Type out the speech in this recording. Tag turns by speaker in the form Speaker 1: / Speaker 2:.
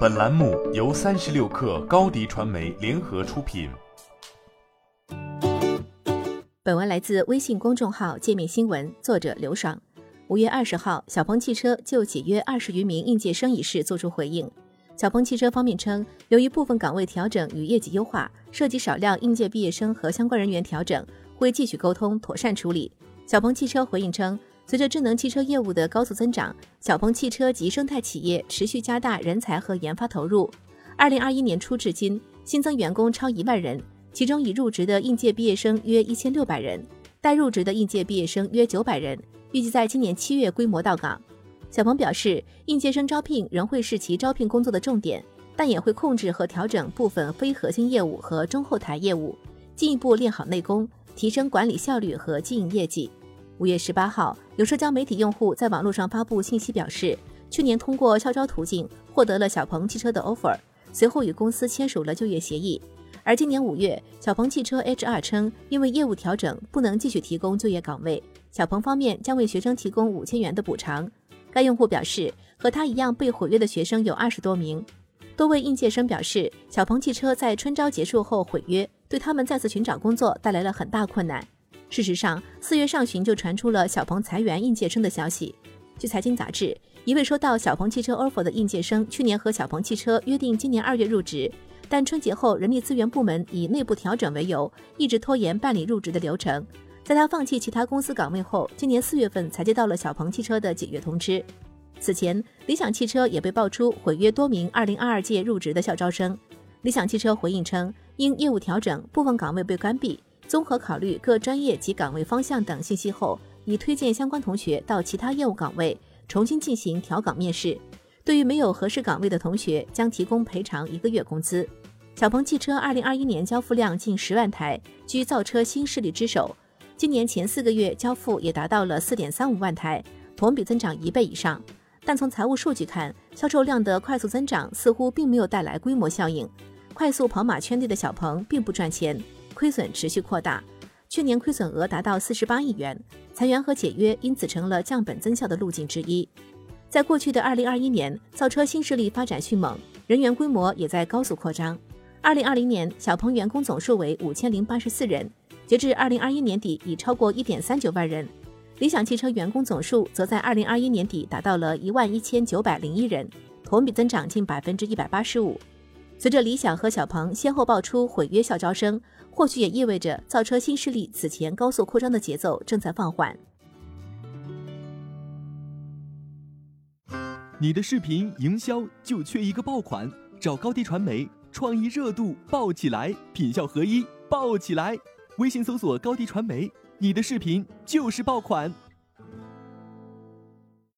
Speaker 1: 本栏目由三十六克高低传媒联合出品。
Speaker 2: 本文来自微信公众号界面新闻，作者刘爽。五月二十号，小鹏汽车就解约二十余名应届生一事作出回应。小鹏汽车方面称，由于部分岗位调整与业绩优化，涉及少量应届毕业生和相关人员调整，会继续沟通，妥善处理。小鹏汽车回应称。随着智能汽车业务的高速增长，小鹏汽车及生态企业持续加大人才和研发投入。二零二一年初至今，新增员工超一万人，其中已入职的应届毕业生约一千六百人，待入职的应届毕业生约九百人，预计在今年七月规模到岗。小鹏表示，应届生招聘仍会是其招聘工作的重点，但也会控制和调整部分非核心业务和中后台业务，进一步练好内功，提升管理效率和经营业绩。五月十八号，有社交媒体用户在网络上发布信息，表示去年通过校招途径获得了小鹏汽车的 offer，随后与公司签署了就业协议。而今年五月，小鹏汽车 HR 称，因为业务调整，不能继续提供就业岗位，小鹏方面将为学生提供五千元的补偿。该用户表示，和他一样被毁约的学生有二十多名。多位应届生表示，小鹏汽车在春招结束后毁约，对他们再次寻找工作带来了很大困难。事实上，四月上旬就传出了小鹏裁员应届生的消息。据财经杂志，一位收到小鹏汽车 offer 的应届生，去年和小鹏汽车约定今年二月入职，但春节后人力资源部门以内部调整为由，一直拖延办理入职的流程。在他放弃其他公司岗位后，今年四月份才接到了小鹏汽车的解约通知。此前，理想汽车也被爆出毁约多名2022届入职的校招生。理想汽车回应称，因业务调整，部分岗位被关闭。综合考虑各专业及岗位方向等信息后，已推荐相关同学到其他业务岗位重新进行调岗面试。对于没有合适岗位的同学，将提供赔偿一个月工资。小鹏汽车二零二一年交付量近十万台，居造车新势力之首。今年前四个月交付也达到了四点三五万台，同比增长一倍以上。但从财务数据看，销售量的快速增长似乎并没有带来规模效应。快速跑马圈地的小鹏并不赚钱。亏损持续扩大，去年亏损额达到四十八亿元，裁员和解约因此成了降本增效的路径之一。在过去的二零二一年，造车新势力发展迅猛，人员规模也在高速扩张。二零二零年，小鹏员工总数为五千零八十四人，截至二零二一年底已超过一点三九万人。理想汽车员工总数则在二零二一年底达到了一万一千九百零一人，同比增长近百分之一百八十五。随着理想和小鹏先后爆出毁约校招生，或许也意味着造车新势力此前高速扩张的节奏正在放缓。
Speaker 3: 你的视频营销就缺一个爆款，找高低传媒，创意热度爆起来，品效合一爆起来。微信搜索高低传媒，你的视频就是爆款。